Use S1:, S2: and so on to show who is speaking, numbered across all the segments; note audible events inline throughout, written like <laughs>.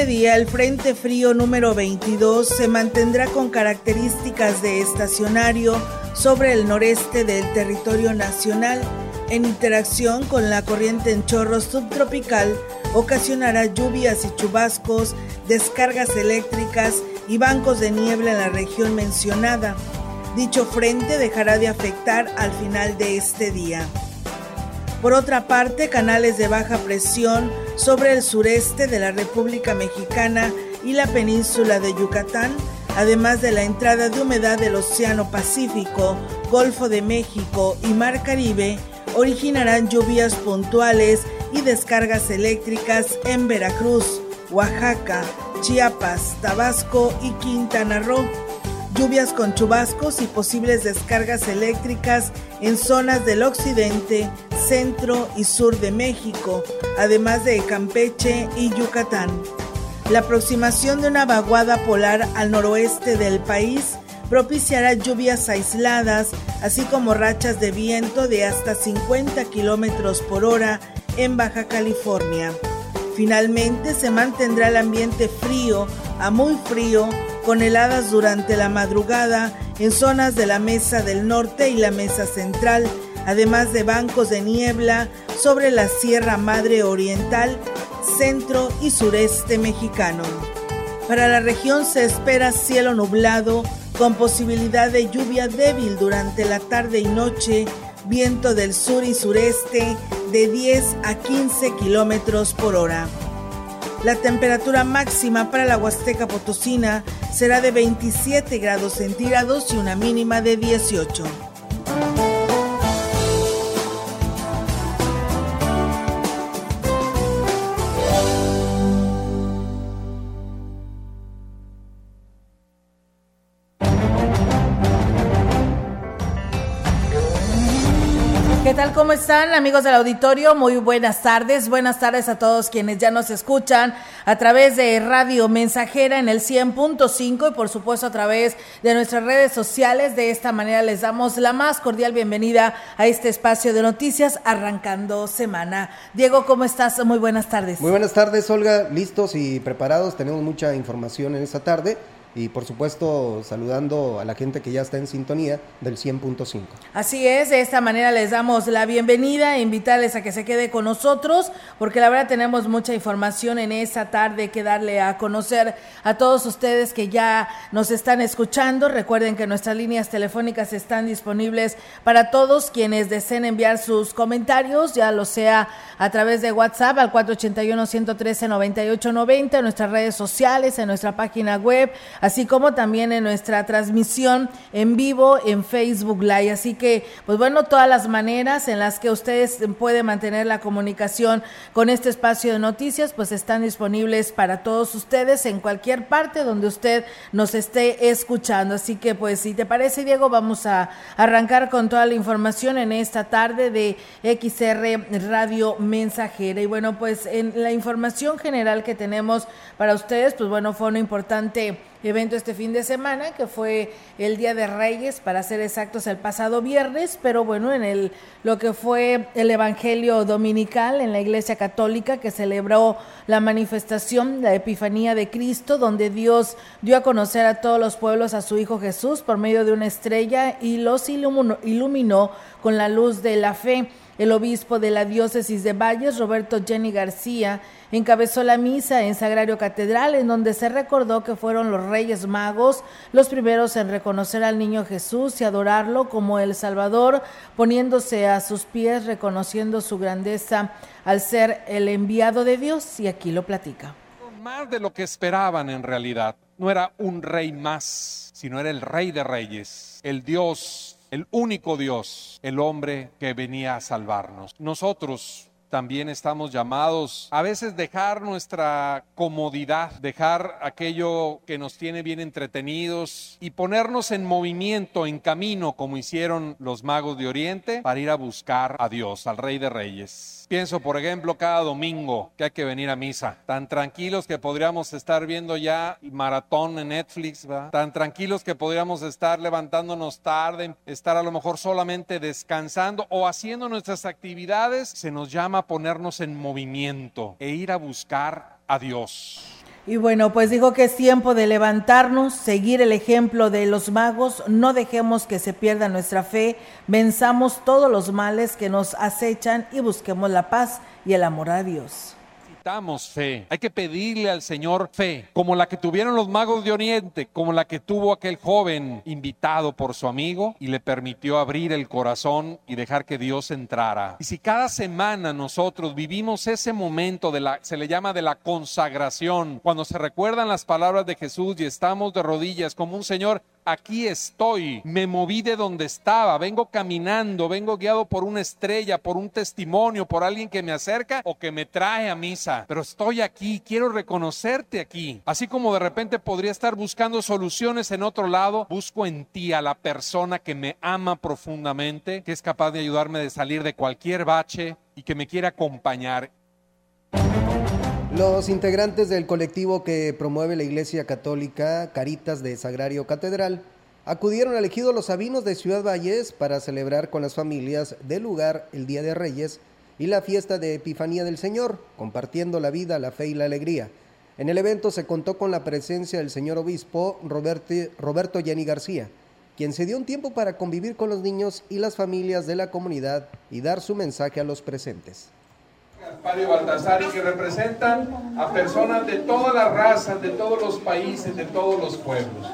S1: Este día el Frente Frío número 22 se mantendrá con características de estacionario sobre el noreste del territorio nacional. En interacción con la corriente en chorro subtropical, ocasionará lluvias y chubascos, descargas eléctricas y bancos de niebla en la región mencionada. Dicho frente dejará de afectar al final de este día. Por otra parte, canales de baja presión sobre el sureste de la República Mexicana y la península de Yucatán, además de la entrada de humedad del Océano Pacífico, Golfo de México y Mar Caribe, originarán lluvias puntuales y descargas eléctricas en Veracruz, Oaxaca, Chiapas, Tabasco y Quintana Roo. Lluvias con chubascos y posibles descargas eléctricas en zonas del occidente, centro y sur de México, además de Campeche y Yucatán. La aproximación de una vaguada polar al noroeste del país propiciará lluvias aisladas, así como rachas de viento de hasta 50 kilómetros por hora en Baja California. Finalmente se mantendrá el ambiente frío a muy frío con heladas durante la madrugada en zonas de la Mesa del Norte y la Mesa Central, además de bancos de niebla sobre la Sierra Madre Oriental, centro y sureste mexicano. Para la región se espera cielo nublado con posibilidad de lluvia débil durante la tarde y noche, viento del sur y sureste de 10 a 15 kilómetros por hora. La temperatura máxima para la Huasteca Potosina será de 27 grados centígrados y una mínima de 18. Están amigos del auditorio? Muy buenas tardes. Buenas tardes a todos quienes ya nos escuchan a través de Radio Mensajera en el 100.5 y por supuesto a través de nuestras redes sociales. De esta manera les damos la más cordial bienvenida a este espacio de noticias arrancando semana. Diego, ¿cómo estás? Muy buenas tardes.
S2: Muy buenas tardes, Olga. Listos y preparados. Tenemos mucha información en esta tarde y por supuesto saludando a la gente que ya está en sintonía del 100.5.
S1: Así es, de esta manera les damos la bienvenida e invitarles a que se quede con nosotros porque la verdad tenemos mucha información en esta tarde que darle a conocer a todos ustedes que ya nos están escuchando. Recuerden que nuestras líneas telefónicas están disponibles para todos quienes deseen enviar sus comentarios, ya lo sea a través de WhatsApp al 481-113-9890, en nuestras redes sociales, en nuestra página web, así como también en nuestra transmisión en vivo en Facebook Live. Así que, pues bueno, todas las maneras en las que ustedes pueden mantener la comunicación con este espacio de noticias, pues están disponibles para todos ustedes en cualquier parte donde usted nos esté escuchando. Así que, pues, si te parece, Diego, vamos a arrancar con toda la información en esta tarde de XR Radio Mensajera. Y bueno, pues en la información general que tenemos para ustedes, pues bueno, fue una importante evento este fin de semana, que fue el Día de Reyes, para ser exactos, el pasado viernes, pero bueno, en el lo que fue el Evangelio Dominical en la Iglesia Católica, que celebró la manifestación, la Epifanía de Cristo, donde Dios dio a conocer a todos los pueblos a su Hijo Jesús por medio de una estrella y los iluminó, iluminó con la luz de la fe. El obispo de la diócesis de Valles, Roberto Jenny García, encabezó la misa en Sagrario Catedral, en donde se recordó que fueron los Reyes Magos los primeros en reconocer al niño Jesús y adorarlo como el Salvador, poniéndose a sus pies, reconociendo su grandeza al ser el enviado de Dios. Y aquí lo platica.
S3: Más de lo que esperaban en realidad. No era un rey más, sino era el rey de reyes, el Dios el único Dios, el hombre que venía a salvarnos. Nosotros también estamos llamados a veces dejar nuestra comodidad, dejar aquello que nos tiene bien entretenidos y ponernos en movimiento, en camino, como hicieron los magos de Oriente, para ir a buscar a Dios, al Rey de Reyes. Pienso, por ejemplo, cada domingo que hay que venir a misa. Tan tranquilos que podríamos estar viendo ya maratón en Netflix. Tan tranquilos que podríamos estar levantándonos tarde, estar a lo mejor solamente descansando o haciendo nuestras actividades. Se nos llama a ponernos en movimiento e ir a buscar a Dios.
S1: Y bueno, pues dijo que es tiempo de levantarnos, seguir el ejemplo de los magos, no dejemos que se pierda nuestra fe, venzamos todos los males que nos acechan y busquemos la paz y el amor a Dios
S3: necesitamos fe. Hay que pedirle al Señor fe, como la que tuvieron los magos de Oriente, como la que tuvo aquel joven invitado por su amigo y le permitió abrir el corazón y dejar que Dios entrara. Y si cada semana nosotros vivimos ese momento de la, se le llama de la consagración, cuando se recuerdan las palabras de Jesús y estamos de rodillas como un Señor, aquí estoy, me moví de donde estaba, vengo caminando, vengo guiado por una estrella, por un testimonio, por alguien que me acerca o que me trae a misa, pero estoy aquí, quiero reconocerte aquí. Así como de repente podría estar buscando soluciones en otro lado, busco en ti a la persona que me ama profundamente, que es capaz de ayudarme de salir de cualquier bache y que me quiere acompañar.
S2: Los integrantes del colectivo que promueve la Iglesia Católica Caritas de Sagrario Catedral acudieron al ejido Los Sabinos de Ciudad Valles para celebrar con las familias del lugar el Día de Reyes y la fiesta de Epifanía del Señor, compartiendo la vida, la fe y la alegría. En el evento se contó con la presencia del señor obispo Roberto, Roberto Yanni García, quien se dio un tiempo para convivir con los niños y las familias de la comunidad y dar su mensaje a los presentes.
S3: Gaspar Baltasar y que representan a personas de todas las razas, de todos los países, de todos los pueblos.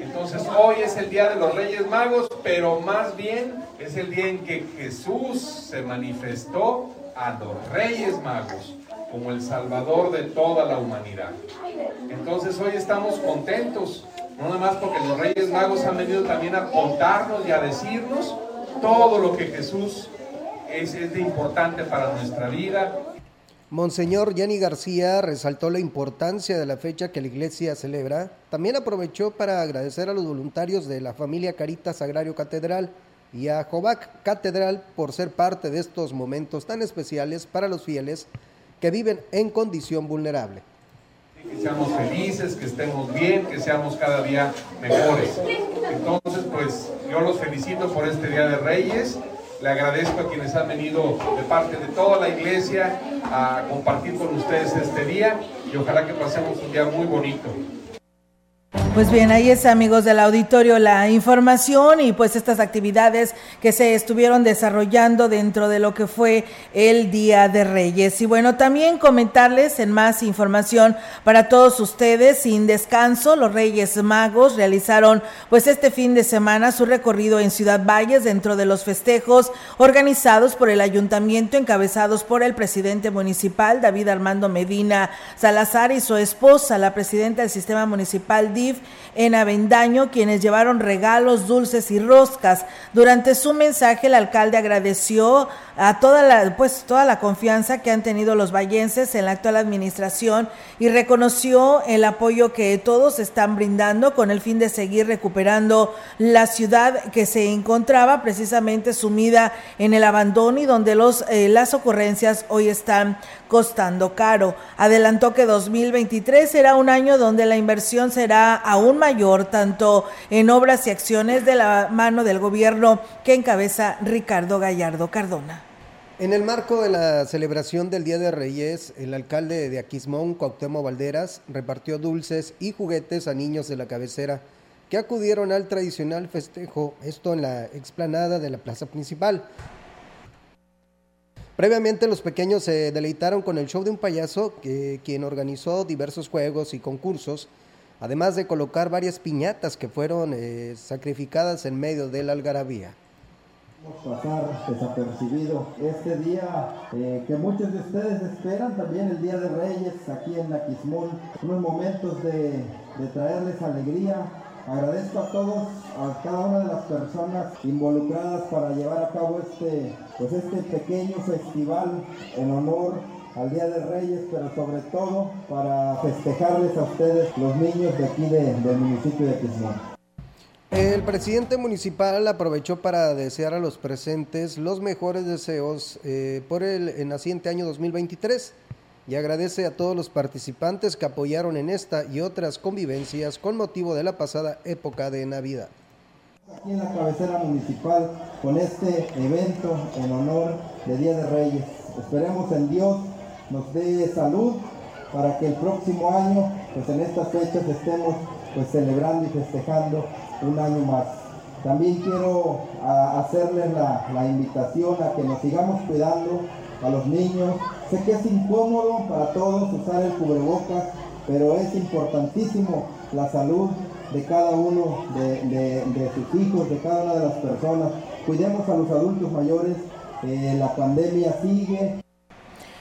S3: Entonces hoy es el Día de los Reyes Magos, pero más bien es el día en que Jesús se manifestó a los Reyes Magos como el Salvador de toda la humanidad. Entonces hoy estamos contentos, no nada más porque los Reyes Magos han venido también a contarnos y a decirnos todo lo que Jesús es, es importante para nuestra vida.
S2: Monseñor Yanni García resaltó la importancia de la fecha que la iglesia celebra. También aprovechó para agradecer a los voluntarios de la familia Caritas Sagrario Catedral y a Jovac Catedral por ser parte de estos momentos tan especiales para los fieles que viven en condición vulnerable.
S3: Que seamos felices, que estemos bien, que seamos cada día mejores. Entonces, pues yo los felicito por este Día de Reyes le agradezco a quienes han venido de parte de toda la iglesia a compartir con ustedes este día y ojalá que pasemos un día muy bonito.
S1: Pues bien, ahí es amigos del auditorio la información y pues estas actividades que se estuvieron desarrollando dentro de lo que fue el Día de Reyes. Y bueno, también comentarles en más información para todos ustedes, sin descanso, los Reyes Magos realizaron pues este fin de semana su recorrido en Ciudad Valles dentro de los festejos organizados por el ayuntamiento encabezados por el presidente municipal David Armando Medina Salazar y su esposa, la presidenta del sistema municipal DIF, en Avendaño, quienes llevaron regalos, dulces y roscas. Durante su mensaje, el alcalde agradeció a toda la, pues, toda la confianza que han tenido los vallenses en la actual administración y reconoció el apoyo que todos están brindando con el fin de seguir recuperando la ciudad que se encontraba precisamente sumida en el abandono y donde los, eh, las ocurrencias hoy están costando caro. Adelantó que 2023 será un año donde la inversión será aún mayor, tanto en obras y acciones de la mano del gobierno que encabeza Ricardo Gallardo Cardona.
S2: En el marco de la celebración del Día de Reyes, el alcalde de Aquismón, Cuauhtémoc Valderas, repartió dulces y juguetes a niños de la cabecera que acudieron al tradicional festejo, esto en la explanada de la plaza principal. Previamente los pequeños se deleitaron con el show de un payaso que, quien organizó diversos juegos y concursos, además de colocar varias piñatas que fueron eh, sacrificadas en medio de la algarabía
S4: pasar desapercibido este día eh, que muchos de ustedes esperan, también el Día de Reyes aquí en Naquismón, unos momentos de, de traerles alegría. Agradezco a todos, a cada una de las personas involucradas para llevar a cabo este, pues este pequeño festival en honor al Día de Reyes, pero sobre todo para festejarles a ustedes, los niños de aquí del municipio de Quismón.
S2: El presidente municipal aprovechó para desear a los presentes los mejores deseos eh, por el, naciente año 2023 y agradece a todos los participantes que apoyaron en esta y otras convivencias con motivo de la pasada época de Navidad.
S4: Aquí en la cabecera municipal con este evento en honor de Día de Reyes. Esperemos en Dios nos dé salud para que el próximo año, pues en estas fechas estemos pues celebrando y festejando un año más. También quiero hacerles la, la invitación a que nos sigamos cuidando a los niños. Sé que es incómodo para todos usar el cubrebocas, pero es importantísimo la salud de cada uno de, de, sus hijos, de cada una de las personas. Cuidemos a los adultos mayores, eh, la pandemia sigue.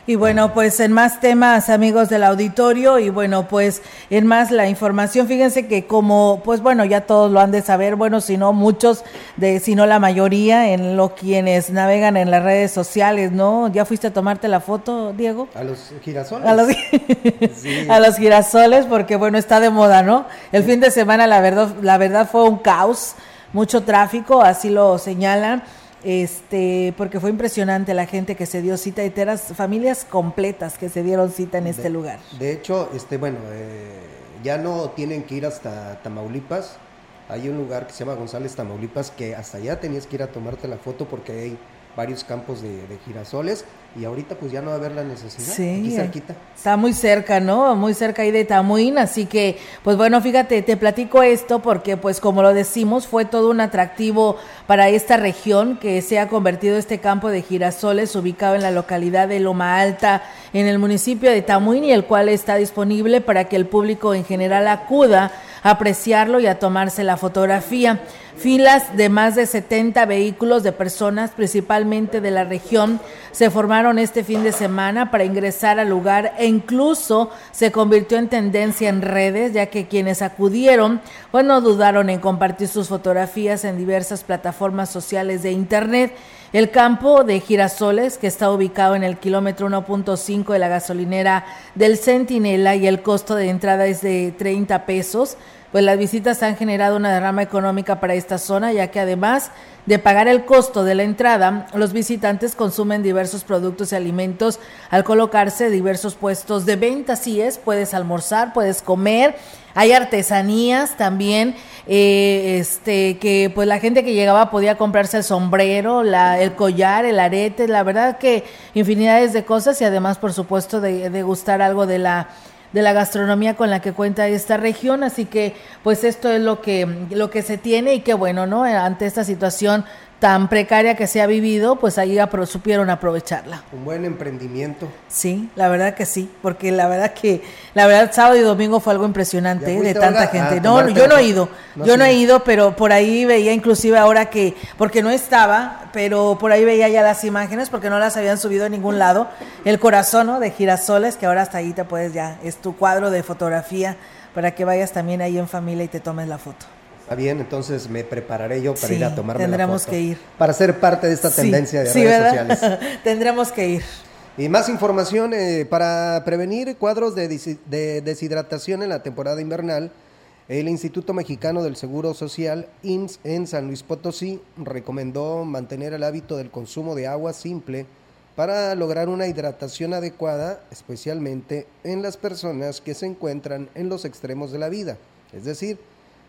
S1: Y bueno, pues en más temas, amigos del auditorio, y bueno, pues en más la información, fíjense que como, pues bueno, ya todos lo han de saber, bueno, si no muchos, de, si no la mayoría, en lo quienes navegan en las redes sociales, ¿no? ¿Ya fuiste a tomarte la foto, Diego?
S2: A los girasoles.
S1: A los, <laughs> <laughs> a los girasoles, porque bueno, está de moda, ¿no? El fin de semana, la verdad, la verdad fue un caos, mucho tráfico, así lo señalan este, porque fue impresionante la gente que se dio cita y teras familias completas que se dieron cita en este lugar.
S2: De hecho, este, bueno, eh, ya no tienen que ir hasta Tamaulipas. Hay un lugar que se llama González Tamaulipas que hasta allá tenías que ir a tomarte la foto porque hay varios campos de, girasoles y ahorita pues ya no va a haber la necesidad.
S1: Sí, aquí Está muy cerca, ¿no? Muy cerca ahí de Tamuín, así que pues bueno, fíjate, te platico esto porque pues como lo decimos, fue todo un atractivo para esta región que se ha convertido este campo de girasoles ubicado en la localidad de Loma Alta, en el municipio de Tamuín y el cual está disponible para que el público en general acuda apreciarlo y a tomarse la fotografía. Filas de más de 70 vehículos de personas, principalmente de la región, se formaron este fin de semana para ingresar al lugar e incluso se convirtió en tendencia en redes, ya que quienes acudieron pues no dudaron en compartir sus fotografías en diversas plataformas sociales de Internet. El campo de Girasoles, que está ubicado en el kilómetro 1.5 de la gasolinera del Centinela y el costo de entrada es de 30 pesos, pues las visitas han generado una derrama económica para esta zona, ya que además de pagar el costo de la entrada, los visitantes consumen diversos productos y alimentos al colocarse diversos puestos de venta. Así es, puedes almorzar, puedes comer, hay artesanías también, eh, este, que pues la gente que llegaba podía comprarse el sombrero, la, el collar, el arete, la verdad que infinidades de cosas y además, por supuesto, de, de gustar algo de la de la gastronomía con la que cuenta esta región, así que pues esto es lo que lo que se tiene y qué bueno, ¿no? Ante esta situación tan precaria que se ha vivido, pues ahí supieron aprovecharla.
S2: Un buen emprendimiento.
S1: Sí, la verdad que sí, porque la verdad que, la verdad sábado y domingo fue algo impresionante ¿eh? de tanta gente. No, yo no he ido, yo no he ido, pero por ahí veía inclusive ahora que, porque no estaba, pero por ahí veía ya las imágenes, porque no las habían subido a ningún lado, el corazón ¿no? de girasoles, que ahora hasta ahí te puedes ya, es tu cuadro de fotografía para que vayas también ahí en familia y te tomes la foto.
S2: Está bien, entonces me prepararé yo para ir a tomarme
S1: tendremos
S2: la foto.
S1: que ir.
S2: Para ser parte de esta tendencia de redes sociales. <laughs>
S1: tendremos que ir.
S2: Y más información eh, para prevenir cuadros de, deshidratación en la temporada invernal. El Instituto Mexicano del Seguro Social, IMSS, en San Luis Potosí, recomendó mantener el hábito del consumo de agua simple para lograr una hidratación adecuada, especialmente en las personas que se encuentran en los extremos de la vida, es decir,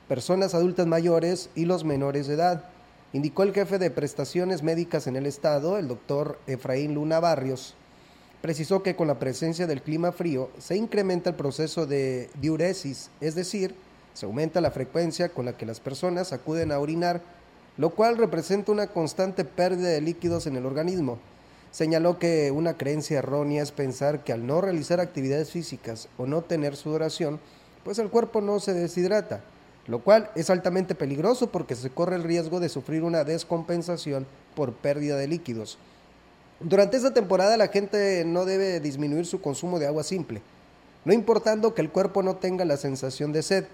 S2: personas adultas mayores y los menores de edad, indicó el jefe de prestaciones médicas en el estado, el doctor Efraín Luna Barrios. Precisó que con la presencia del clima frío se incrementa el proceso de diuresis, es decir, se aumenta la frecuencia con la que las personas acuden a orinar, lo cual representa una constante pérdida de líquidos en el organismo. señaló que una creencia errónea es pensar que al no realizar actividades físicas o no tener sudoración, pues el cuerpo no se deshidrata, lo cual es altamente peligroso porque se corre el riesgo de sufrir una descompensación por pérdida de líquidos. Durante esta temporada la gente no debe disminuir su consumo de agua simple, no importando que el cuerpo no tenga la sensación de sed.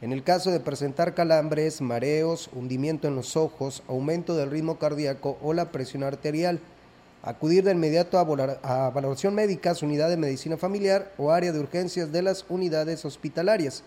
S2: En el caso de presentar calambres, mareos, hundimiento en los ojos, aumento del ritmo cardíaco o la presión arterial, acudir de inmediato a, valoración médica su unidad de medicina familiar o área de urgencias de las unidades hospitalarias,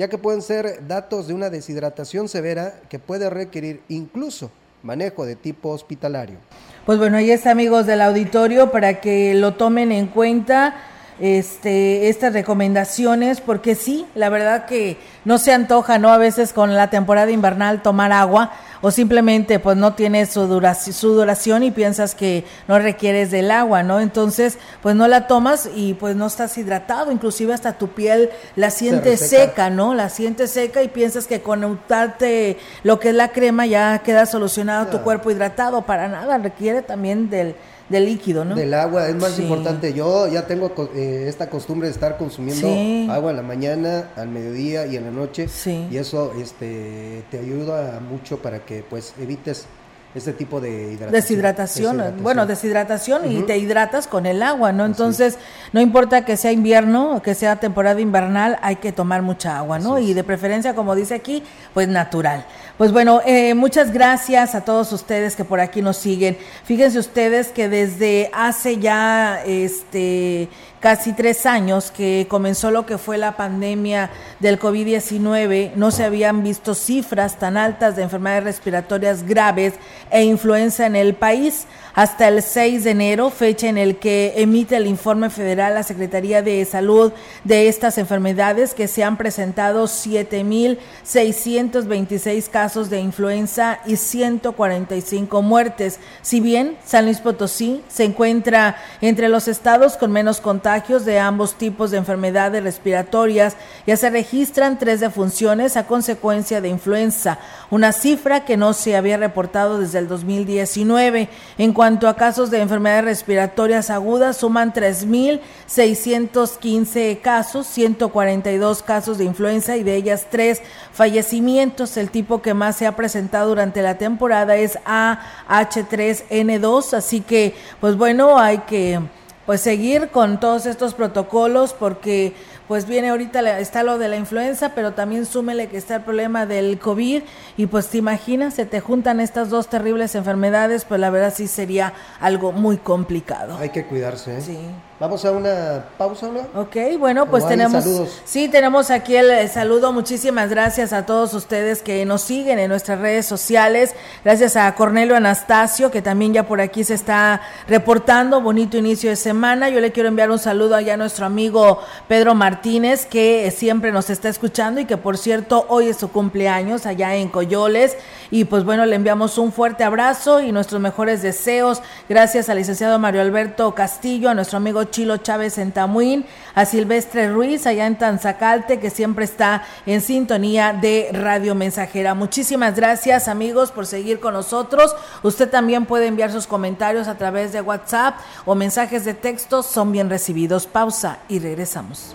S2: ya que pueden ser datos de una deshidratación severa que puede requerir incluso manejo de tipo hospitalario.
S1: Pues bueno, ahí está amigos del auditorio para que lo tomen en cuenta este, estas recomendaciones, porque sí, la verdad que no se antoja, ¿no? A veces con la temporada invernal tomar agua o simplemente pues no tienes su duración, y piensas que no requieres del agua, ¿no? Entonces pues no la tomas y pues no estás hidratado, inclusive hasta tu piel la sientes seca, ¿no? La sientes seca y piensas que con untarte lo que es la crema ya queda solucionado tu cuerpo hidratado, para nada, requiere también del del líquido, ¿no?
S2: Del agua, es más importante. Yo ya tengo eh, esta costumbre de estar consumiendo agua en la mañana, al mediodía y en la noche. Sí. Y eso este, te ayuda mucho para que pues evites este tipo de
S1: hidratación. Deshidratación, bueno, deshidratación y te hidratas con el agua, ¿no? Entonces, no importa que sea invierno que sea temporada invernal, hay que tomar mucha agua, ¿no? Y de preferencia, como dice aquí, pues natural. Pues bueno, eh, muchas gracias a todos ustedes que por aquí nos siguen. Fíjense ustedes que desde hace ya este casi tres años que comenzó lo que fue la pandemia del COVID-19, no se habían visto cifras tan altas de enfermedades respiratorias graves e influenza en el país hasta el 6 de enero, fecha en el que emite el informe federal la Secretaría de Salud de estas enfermedades, que se han presentado 7.626 casos de influenza y 145 muertes. Si bien San Luis Potosí se encuentra entre los estados con menos contagios de ambos tipos de enfermedades respiratorias, ya se registran tres defunciones a consecuencia de influenza, una cifra que no se había reportado desde el 2019. En cuanto a casos de enfermedades respiratorias agudas, suman 3.615 casos, 142 casos de influenza y de ellas tres fallecimientos. El tipo que más se ha presentado durante la temporada es AH3N2, así que pues bueno, hay que pues seguir con todos estos protocolos porque pues viene ahorita está lo de la influenza, pero también súmele que está el problema del COVID y pues te imaginas, se te juntan estas dos terribles enfermedades, pues la verdad sí sería algo muy complicado.
S2: Hay que cuidarse, ¿eh? Sí. Vamos a una pausa, ¿no?
S1: Ok, bueno, pues tenemos. Sí, tenemos aquí el, saludo. Muchísimas gracias a todos ustedes que nos siguen en nuestras redes sociales. Gracias a Cornelio Anastasio, que también ya por aquí se está reportando. Bonito inicio de semana. Yo le quiero enviar un saludo allá a nuestro amigo Pedro Martínez, que siempre nos está escuchando y que, por cierto, hoy es su cumpleaños allá en Coyoles. Y pues bueno, le enviamos un fuerte abrazo y nuestros mejores deseos. Gracias al licenciado Mario Alberto Castillo, a nuestro amigo Chilo Chávez en Tamuín, a Silvestre Ruiz allá en Tanzacalte, que siempre está en sintonía de Radio Mensajera. Muchísimas gracias amigos por seguir con nosotros. Usted también puede enviar sus comentarios a través de WhatsApp o mensajes de texto, son bien recibidos. Pausa y regresamos.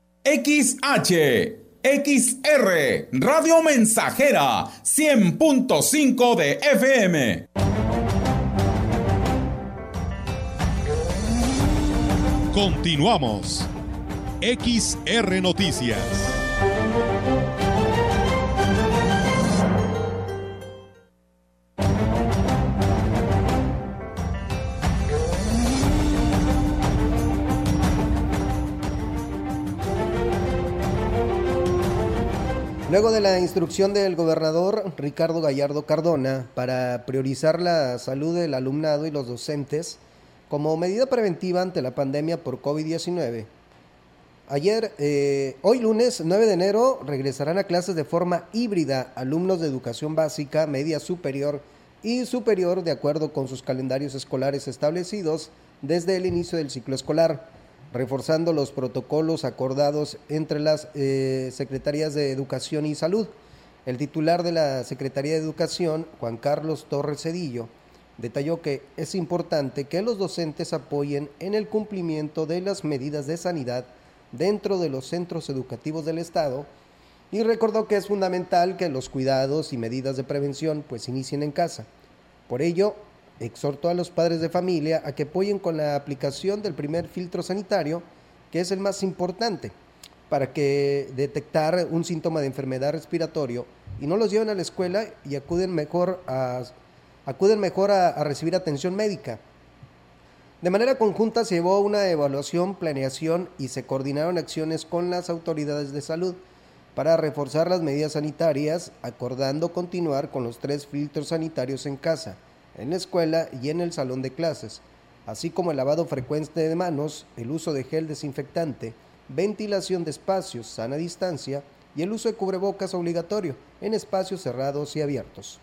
S5: XH, XR, Radio Mensajera, 100.5 de FM.
S6: Continuamos. XR Noticias.
S2: Luego de la instrucción del gobernador Ricardo Gallardo Cardona para priorizar la salud del alumnado y los docentes como medida preventiva ante la pandemia por COVID-19, ayer, eh, hoy lunes 9 de enero, regresarán a clases de forma híbrida alumnos de educación básica, media superior y superior de acuerdo con sus calendarios escolares establecidos desde el inicio del ciclo escolar reforzando los protocolos acordados entre las eh, Secretarías de Educación y Salud. El titular de la Secretaría de Educación, Juan Carlos Torres Cedillo, detalló que es importante que los docentes apoyen en el cumplimiento de las medidas de sanidad dentro de los centros educativos del Estado y recordó que es fundamental que los cuidados y medidas de prevención pues inicien en casa. Por ello, exhortó a los padres de familia a que apoyen con la aplicación del primer filtro sanitario, que es el más importante, para que detectar un síntoma de enfermedad respiratorio y no los lleven a la escuela y acuden mejor a, acuden mejor a, recibir atención médica. De manera conjunta se llevó una evaluación, planeación y se coordinaron acciones con las autoridades de salud para reforzar las medidas sanitarias, acordando continuar con los tres filtros sanitarios en casa en la escuela y en el salón de clases, así como el lavado frecuente de manos, el uso de gel desinfectante, ventilación de espacios, sana distancia y el uso de cubrebocas obligatorio en espacios cerrados y abiertos.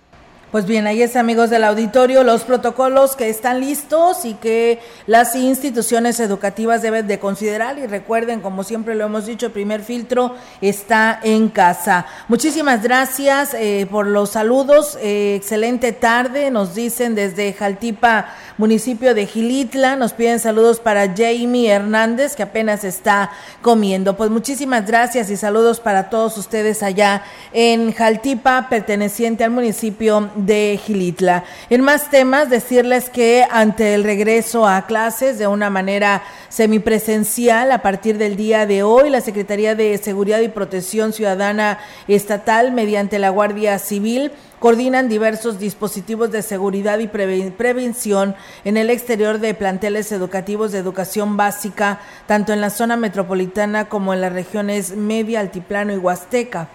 S1: Pues bien, ahí es amigos del auditorio los protocolos que están listos y que las instituciones educativas deben de considerar y recuerden, como siempre lo hemos dicho, el primer filtro está en casa. Muchísimas gracias eh, por los saludos, eh, excelente tarde, nos dicen desde Jaltipa, municipio de Gilitla, nos piden saludos para Jamie Hernández que apenas está comiendo. Pues muchísimas gracias y saludos para todos ustedes allá en Jaltipa, perteneciente al municipio de Gilitla. En más temas, decirles que ante el regreso a clases de una manera semipresencial a partir del día de hoy, la Secretaría de Seguridad y Protección Ciudadana Estatal, mediante la Guardia Civil, coordinan diversos dispositivos de seguridad y prevención en el exterior de planteles educativos de educación básica, tanto en la zona metropolitana como en las regiones media, altiplano y huasteca.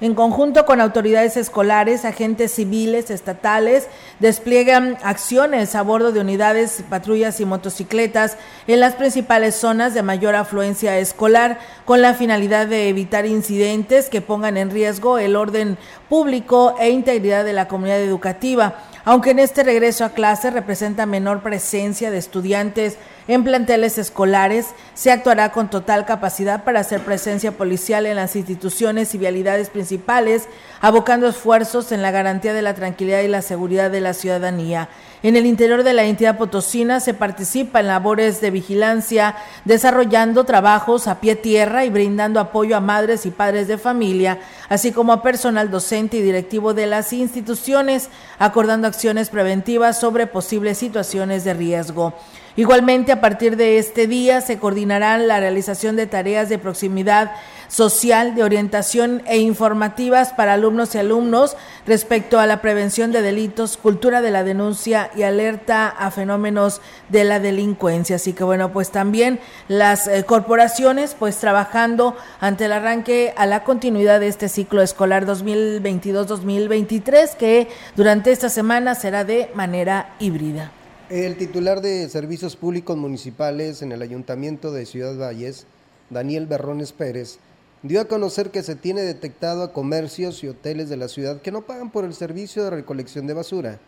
S1: En conjunto con autoridades escolares, agentes civiles, estatales, despliegan acciones a bordo de unidades, patrullas y motocicletas en las principales zonas de mayor afluencia escolar, con la finalidad de evitar incidentes que pongan en riesgo el orden público e integridad de la comunidad educativa. Aunque en este regreso a clase representa menor presencia de estudiantes en planteles escolares se actuará con total capacidad para hacer presencia policial en las instituciones y vialidades principales, abocando esfuerzos en la garantía de la tranquilidad y la seguridad de la ciudadanía. En el interior de la entidad potosina se participa en labores de vigilancia, desarrollando trabajos a pie tierra y brindando apoyo a madres y padres de familia, así como a personal docente y directivo de las instituciones, acordando acciones preventivas sobre posibles situaciones de riesgo. Igualmente, a partir de este día se coordinarán la realización de tareas de proximidad social, de orientación e informativas para alumnos y alumnos respecto a la prevención de delitos, cultura de la denuncia y alerta a fenómenos de la delincuencia. Así que bueno, pues también las eh, corporaciones pues trabajando ante el arranque a la continuidad de este ciclo escolar 2022-2023 que durante esta semana será de manera híbrida.
S2: El titular de Servicios Públicos Municipales en el Ayuntamiento de Ciudad Valles, Daniel Berrones Pérez, dio a conocer que se tiene detectado a comercios y hoteles de la ciudad que no pagan por el servicio de recolección de basura,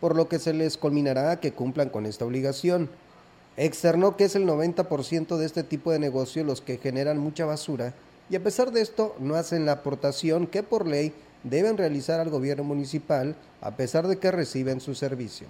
S2: por lo que se les culminará a que cumplan con esta obligación. Externó que es el 90% de este tipo de negocio los que generan mucha basura y a pesar de esto no hacen la aportación que por ley deben realizar al gobierno municipal a pesar de que reciben su servicio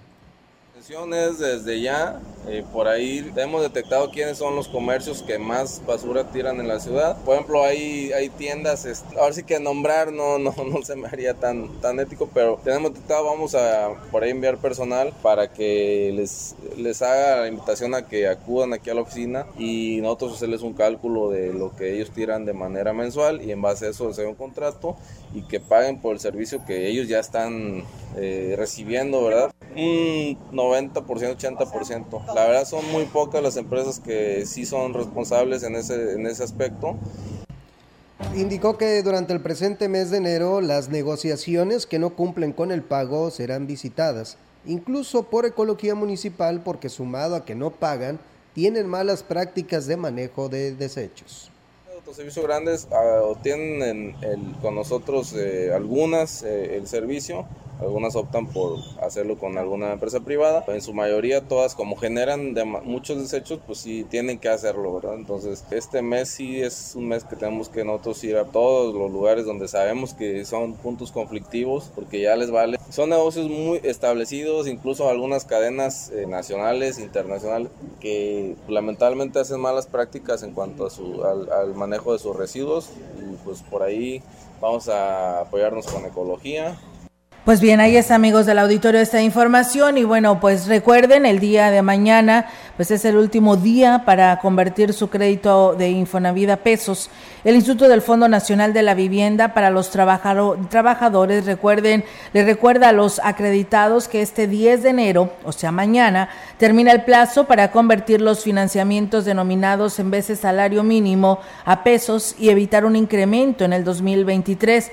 S7: desde ya, eh, por ahí hemos detectado quiénes son los comercios que más basura tiran en la ciudad. Por ejemplo, hay, hay tiendas, ahora sí que nombrar no, <laughs> no, no se me haría tan, tan ético, pero tenemos detectado, vamos a por ahí enviar personal para que les, les haga la invitación a que acudan aquí a la oficina y nosotros hacerles un cálculo de lo que ellos tiran de manera mensual y en base a eso hacer un contrato y que paguen por el servicio que ellos ya están eh, recibiendo, ¿verdad? Un 90%, 80%. La verdad son muy pocas las empresas que sí son responsables en ese, en ese aspecto.
S2: Indicó que durante el presente mes de enero las negociaciones que no cumplen con el pago serán visitadas, incluso por Ecología Municipal porque sumado a que no pagan, tienen malas prácticas de manejo de desechos
S7: servicios grandes uh, tienen con nosotros eh, algunas eh, el servicio algunas optan por hacerlo con alguna empresa privada. En su mayoría todas como generan muchos desechos, pues sí tienen que hacerlo, ¿verdad? Entonces este mes sí es un mes que tenemos que nosotros ir a todos los lugares donde sabemos que son puntos conflictivos porque ya les vale. Son negocios muy establecidos, incluso algunas cadenas eh, nacionales, internacionales, que lamentablemente hacen malas prácticas en cuanto a su, al, al manejo de sus residuos y pues por ahí vamos a apoyarnos con ecología
S1: pues bien, ahí está amigos del auditorio esta información y bueno, pues recuerden el día de mañana, pues es el último día para convertir su crédito de Infonavit a pesos. El Instituto del Fondo Nacional de la Vivienda para los trabajadores, recuerden, le recuerda a los acreditados que este 10 de enero, o sea mañana, termina el plazo para convertir los financiamientos denominados en veces salario mínimo a pesos y evitar un incremento en el 2023.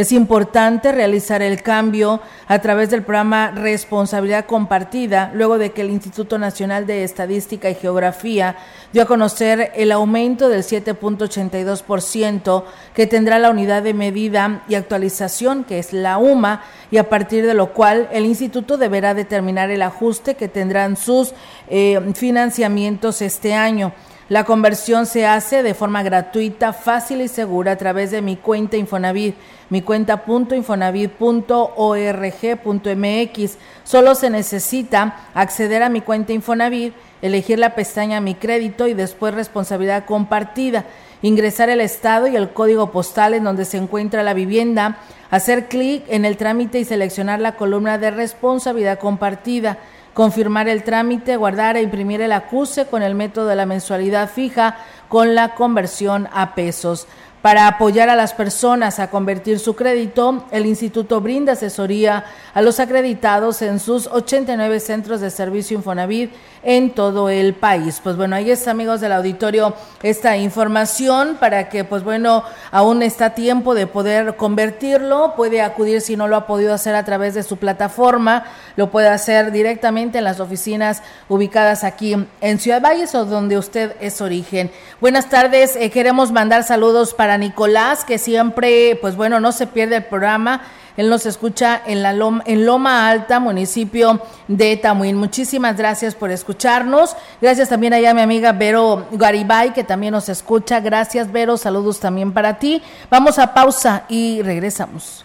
S1: Es importante realizar el cambio a través del programa Responsabilidad Compartida, luego de que el Instituto Nacional de Estadística y Geografía dio a conocer el aumento del 7.82% que tendrá la unidad de medida y actualización, que es la UMA, y a partir de lo cual el instituto deberá determinar el ajuste que tendrán sus eh, financiamientos este año. La conversión se hace de forma gratuita, fácil y segura a través de mi cuenta Infonavit, mi cuenta .infonavit.org.mx. Solo se necesita acceder a mi cuenta Infonavit, elegir la pestaña Mi crédito y después responsabilidad compartida, ingresar el estado y el código postal en donde se encuentra la vivienda, hacer clic en el trámite y seleccionar la columna de responsabilidad compartida confirmar el trámite, guardar e imprimir el acuse con el método de la mensualidad fija con la conversión a pesos. Para apoyar a las personas a convertir su crédito, el instituto brinda asesoría a los acreditados en sus 89 centros de servicio Infonavit en todo el país. Pues bueno, ahí está, amigos del auditorio, esta información para que, pues bueno, aún está tiempo de poder convertirlo. Puede acudir si no lo ha podido hacer a través de su plataforma, lo puede hacer directamente en las oficinas ubicadas aquí en Ciudad Valles o donde usted es origen. Buenas tardes, eh, queremos mandar saludos para Nicolás, que siempre, pues bueno, no se pierde el programa. Él nos escucha en, la Loma, en Loma Alta, municipio de Tamuín. Muchísimas gracias por escucharnos. Gracias también allá a mi amiga Vero Garibay, que también nos escucha. Gracias, Vero. Saludos también para ti. Vamos a pausa y regresamos.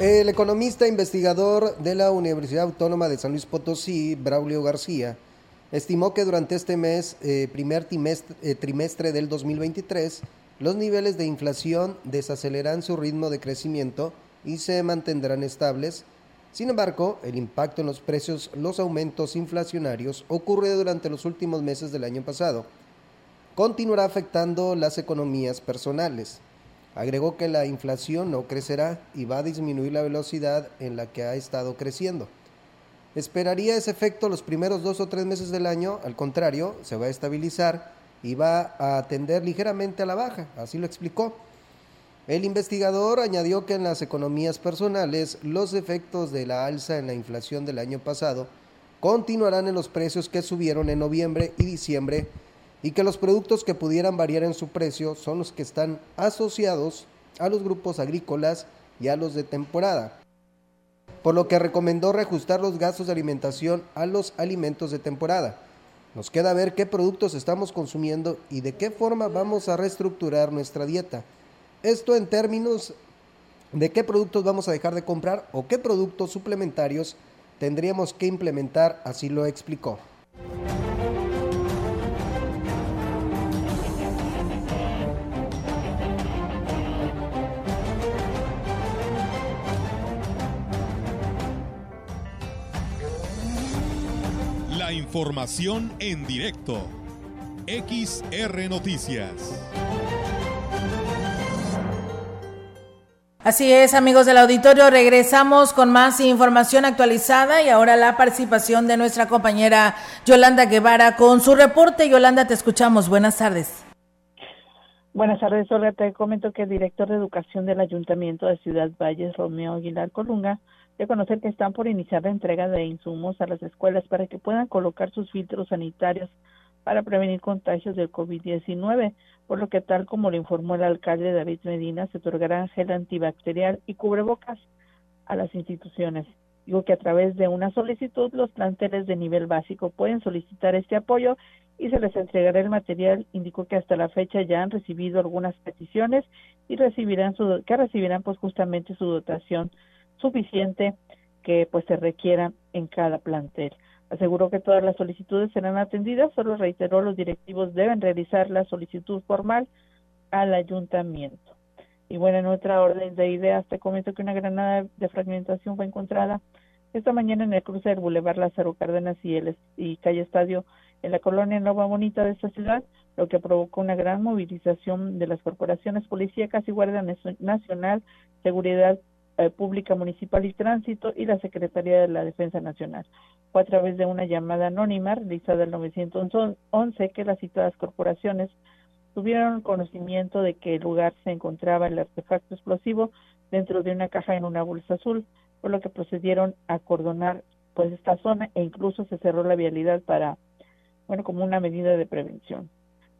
S2: El economista investigador de la Universidad Autónoma de San Luis Potosí, Braulio García, estimó que durante este mes, eh, primer trimestre, eh, trimestre del 2023, los niveles de inflación desaceleran su ritmo de crecimiento y se mantendrán estables. Sin embargo, el impacto en los precios, los aumentos inflacionarios ocurrido durante los últimos meses del año pasado, continuará afectando las economías personales. Agregó que la inflación no crecerá y va a disminuir la velocidad en la que ha estado creciendo. Esperaría ese efecto los primeros dos o tres meses del año, al contrario, se va a estabilizar y va a tender ligeramente a la baja, así lo explicó. El investigador añadió que en las economías personales los efectos de la alza en la inflación del año pasado continuarán en los precios que subieron en noviembre y diciembre y que los productos que pudieran variar en su precio son los que están asociados a los grupos agrícolas y a los de temporada, por lo que recomendó reajustar los gastos de alimentación a los alimentos de temporada. Nos queda ver qué productos estamos consumiendo y de qué forma vamos a reestructurar nuestra dieta. Esto en términos de qué productos vamos a dejar de comprar o qué productos suplementarios tendríamos que implementar, así lo explicó.
S6: La información en directo. XR Noticias.
S1: Así es, amigos del auditorio, regresamos con más información actualizada y ahora la participación de nuestra compañera Yolanda Guevara con su reporte. Yolanda, te escuchamos. Buenas tardes.
S8: Buenas tardes, Olga. Te comento que el director de Educación del Ayuntamiento de Ciudad Valles, Romeo Aguilar Colunga, de conocer que están por iniciar la entrega de insumos a las escuelas para que puedan colocar sus filtros sanitarios para prevenir contagios del COVID-19, por lo que tal como lo informó el alcalde David Medina, se otorgará gel antibacterial y cubrebocas a las instituciones. Digo que a través de una solicitud los planteles de nivel básico pueden solicitar este apoyo y se les entregará el material. Indicó que hasta la fecha ya han recibido algunas peticiones y recibirán su, que recibirán pues justamente su dotación suficiente que pues se requiera en cada plantel. Aseguró que todas las solicitudes serán atendidas, solo reiteró los directivos deben realizar la solicitud formal al ayuntamiento. Y bueno, en otra orden de ideas, te comento que una granada de fragmentación fue encontrada esta mañana en el cruce del Boulevard Lázaro Cárdenas y, el, y calle Estadio en la colonia Nueva Bonita de esta ciudad, lo que provocó una gran movilización de las corporaciones policíacas y Guardia Nacional, Seguridad Pública Municipal y Tránsito y la Secretaría de la Defensa Nacional. Fue a través de una llamada anónima realizada en 911 que las citadas corporaciones tuvieron conocimiento de que el lugar se encontraba el artefacto explosivo dentro de una caja en una bolsa azul, por lo que procedieron a acordonar pues esta zona e incluso se cerró la vialidad para, bueno, como una medida de prevención.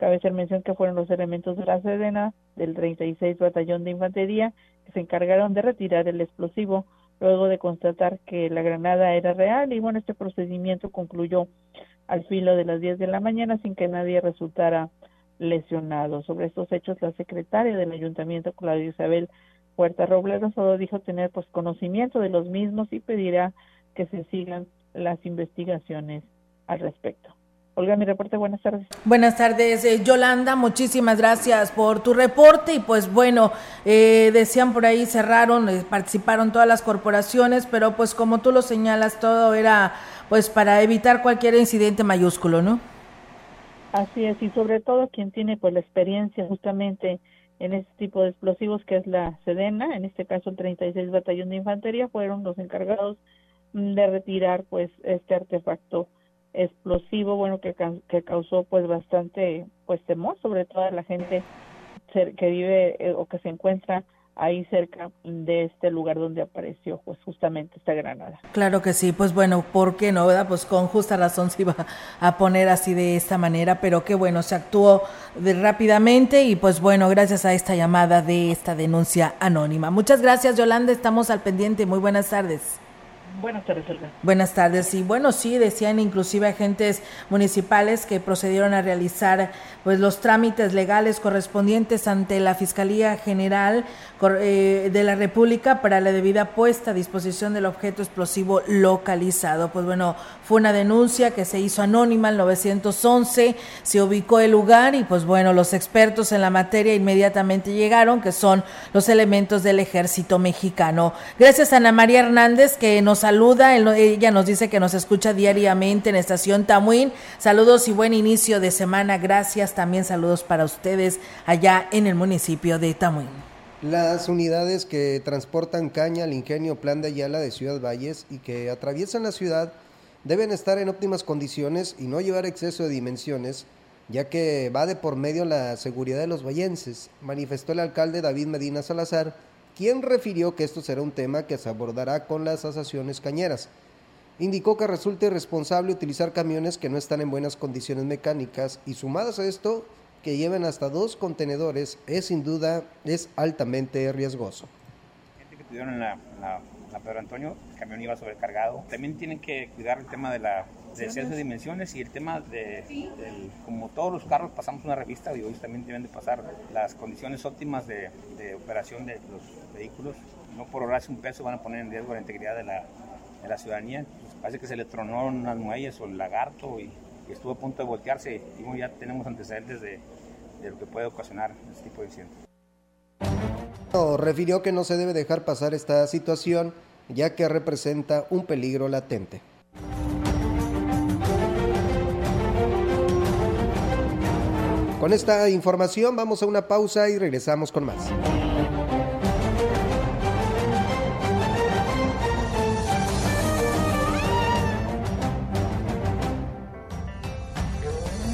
S8: Cabe hacer mención que fueron los elementos de la Sedena del 36 Batallón de Infantería que se encargaron de retirar el explosivo luego de constatar que la granada era real y bueno, este procedimiento concluyó al filo de las 10 de la mañana sin que nadie resultara lesionado. Sobre estos hechos, la secretaria del ayuntamiento, Claudia Isabel Puerta Robledo, solo dijo tener pues conocimiento de los mismos y pedirá que se sigan las investigaciones al respecto. Olga, mi reporte, buenas tardes.
S1: Buenas tardes, eh, Yolanda, muchísimas gracias por tu reporte y pues bueno, eh, decían por ahí cerraron, eh, participaron todas las corporaciones, pero pues como tú lo señalas, todo era pues para evitar cualquier incidente mayúsculo, ¿no?
S8: Así es, y sobre todo quien tiene pues la experiencia justamente en este tipo de explosivos, que es la Sedena, en este caso el 36 Batallón de Infantería, fueron los encargados mm, de retirar pues este artefacto explosivo, bueno, que, que causó pues bastante pues temor, sobre todo a la gente que vive eh, o que se encuentra ahí cerca de este lugar donde apareció pues justamente esta granada.
S1: Claro que sí, pues bueno, ¿por qué no? Pues con justa razón se iba a poner así de esta manera, pero qué bueno, se actuó rápidamente y pues bueno, gracias a esta llamada de esta denuncia anónima. Muchas gracias Yolanda, estamos al pendiente, muy buenas tardes.
S8: Buenas tardes, Olga.
S1: Buenas tardes. Y bueno, sí, decían inclusive agentes municipales que procedieron a realizar pues los trámites legales correspondientes ante la Fiscalía General eh, de la República para la debida puesta a disposición del objeto explosivo localizado. Pues bueno, fue una denuncia que se hizo anónima en 911, se ubicó el lugar y pues bueno, los expertos en la materia inmediatamente llegaron, que son los elementos del ejército mexicano. Gracias a Ana María Hernández que nos saluda, ella nos dice que nos escucha diariamente en Estación Tamuín. Saludos y buen inicio de semana. Gracias. También saludos para ustedes allá en el municipio de Tamuín.
S2: Las unidades que transportan caña al ingenio Plan de Ayala de Ciudad Valles y que atraviesan la ciudad deben estar en óptimas condiciones y no llevar exceso de dimensiones, ya que va de por medio la seguridad de los vallenses, manifestó el alcalde David Medina Salazar, quien refirió que esto será un tema que se abordará con las asociaciones cañeras. Indicó que resulta irresponsable utilizar camiones que no están en buenas condiciones mecánicas y sumadas a esto, que lleven hasta dos contenedores es sin duda es altamente riesgoso.
S9: Gente que tuvieron la, la Pedro Antonio, el camión iba sobrecargado. También tienen que cuidar el tema de la de dimensiones y el tema de, como todos los carros pasamos una revista y hoy también deben de pasar las condiciones óptimas de, de operación de los vehículos. No por ahorrarse un peso van a poner en riesgo la integridad de la, de la ciudadanía. Pues parece que se le tronó unas muelles o el lagarto y estuvo a punto de voltearse y ya tenemos antecedentes de, de lo que puede ocasionar este tipo de incidentes.
S2: Refirió que no se debe dejar pasar esta situación ya que representa un peligro latente. Con esta información vamos a una pausa y regresamos con más.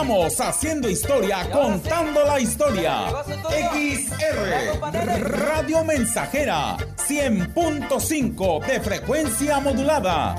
S5: Estamos haciendo historia, contando la historia. XR Radio Mensajera 100.5 de frecuencia modulada.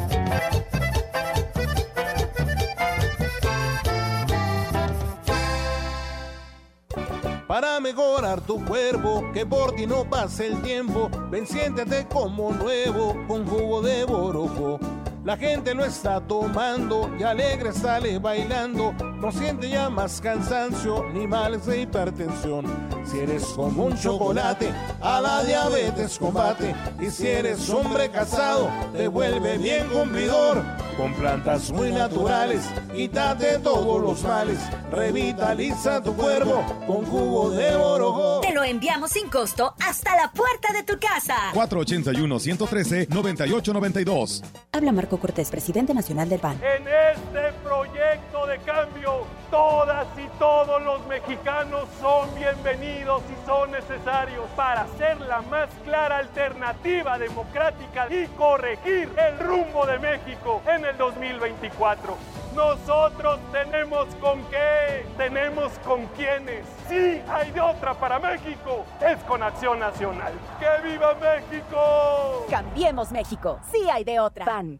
S10: Para mejorar tu cuerpo, que por ti no pase el tiempo, ven siéntete como nuevo con jugo de borojo. La gente lo está tomando y alegre sale bailando. No siente ya más cansancio ni males de hipertensión. Si eres como un chocolate, a la diabetes combate. Y si eres hombre casado, te vuelve bien cumplidor. Con plantas muy naturales, quítate todos los males. Revitaliza tu cuerpo con jugo de borojo.
S11: Te lo enviamos sin costo hasta la puerta de tu casa.
S6: 481-113-9892.
S12: Habla Marco Cortés, presidente nacional del PAN.
S13: En este proyecto de cambio, todas y todos los mexicanos son bienvenidos y son necesarios para ser la más clara alternativa democrática y corregir el rumbo de México en el 2024. Nosotros tenemos con qué, tenemos con quiénes. Sí, hay de otra para México. Es con Acción Nacional. ¡Que viva México!
S12: Cambiemos México. Sí hay de otra. PAN.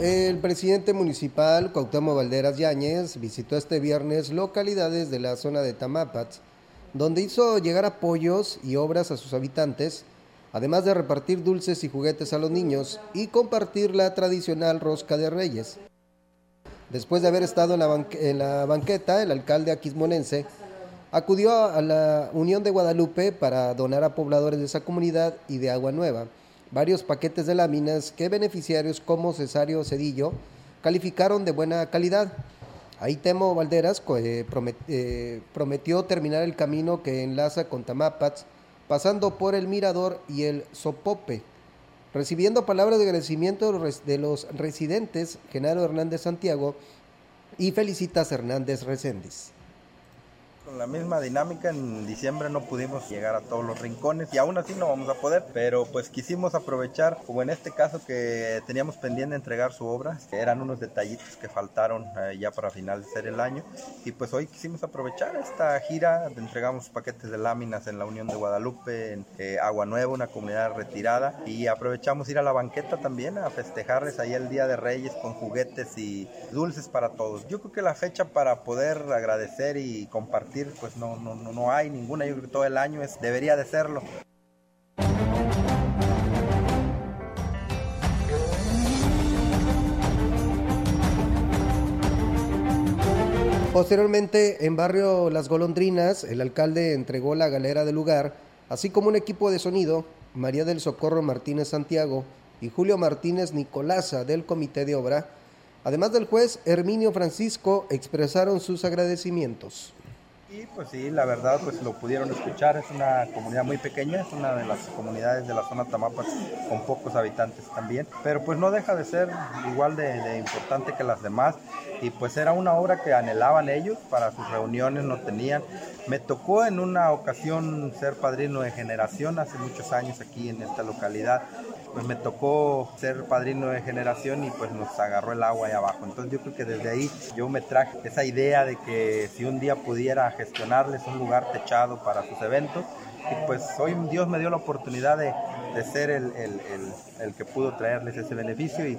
S2: El presidente municipal Cuauhtémoc Valderas Yáñez visitó este viernes localidades de la zona de Tamapats, donde hizo llegar apoyos y obras a sus habitantes, además de repartir dulces y juguetes a los niños y compartir la tradicional rosca de reyes. Después de haber estado en la, en la banqueta, el alcalde aquismonense acudió a la Unión de Guadalupe para donar a pobladores de esa comunidad y de Agua Nueva varios paquetes de láminas que beneficiarios como Cesario Cedillo calificaron de buena calidad. Ahí Temo Valderas eh, eh, prometió terminar el camino que enlaza con Tamapats, pasando por el Mirador y el Sopope. Recibiendo palabras de agradecimiento de los residentes, Genaro Hernández Santiago y Felicitas Hernández Reséndiz.
S14: Con la misma dinámica, en diciembre no pudimos llegar a todos los rincones y aún así no vamos a poder, pero pues quisimos aprovechar, como en este caso que teníamos pendiente entregar su obra, que eran unos detallitos que faltaron eh, ya para finalizar el año y pues hoy quisimos aprovechar esta gira, entregamos paquetes de láminas en la Unión de Guadalupe, en eh, Agua Nueva, una comunidad retirada y aprovechamos ir a la banqueta también a festejarles ahí el Día de Reyes con juguetes y dulces para todos. Yo creo que la fecha para poder agradecer y compartir pues no, no, no hay ninguna, yo creo que todo el año es, debería de serlo.
S2: Posteriormente, en barrio Las Golondrinas, el alcalde entregó la galera del lugar, así como un equipo de sonido, María del Socorro Martínez Santiago y Julio Martínez Nicolasa del Comité de Obra, además del juez Herminio Francisco, expresaron sus agradecimientos.
S14: Y pues sí, la verdad, pues lo pudieron escuchar. Es una comunidad muy pequeña, es una de las comunidades de la zona Tamapas con pocos habitantes también. Pero pues no deja de ser igual de, de, importante que las demás. Y pues era una obra que anhelaban ellos, para sus reuniones no tenían. Me tocó en una ocasión ser padrino de generación hace muchos años aquí en esta localidad pues me tocó ser padrino de generación y pues nos agarró el agua ahí abajo. Entonces yo creo que desde ahí yo me traje esa idea de que si un día pudiera gestionarles un lugar techado para sus eventos, y pues hoy Dios me dio la oportunidad de, de ser el, el, el, que pudo traerles ese beneficio y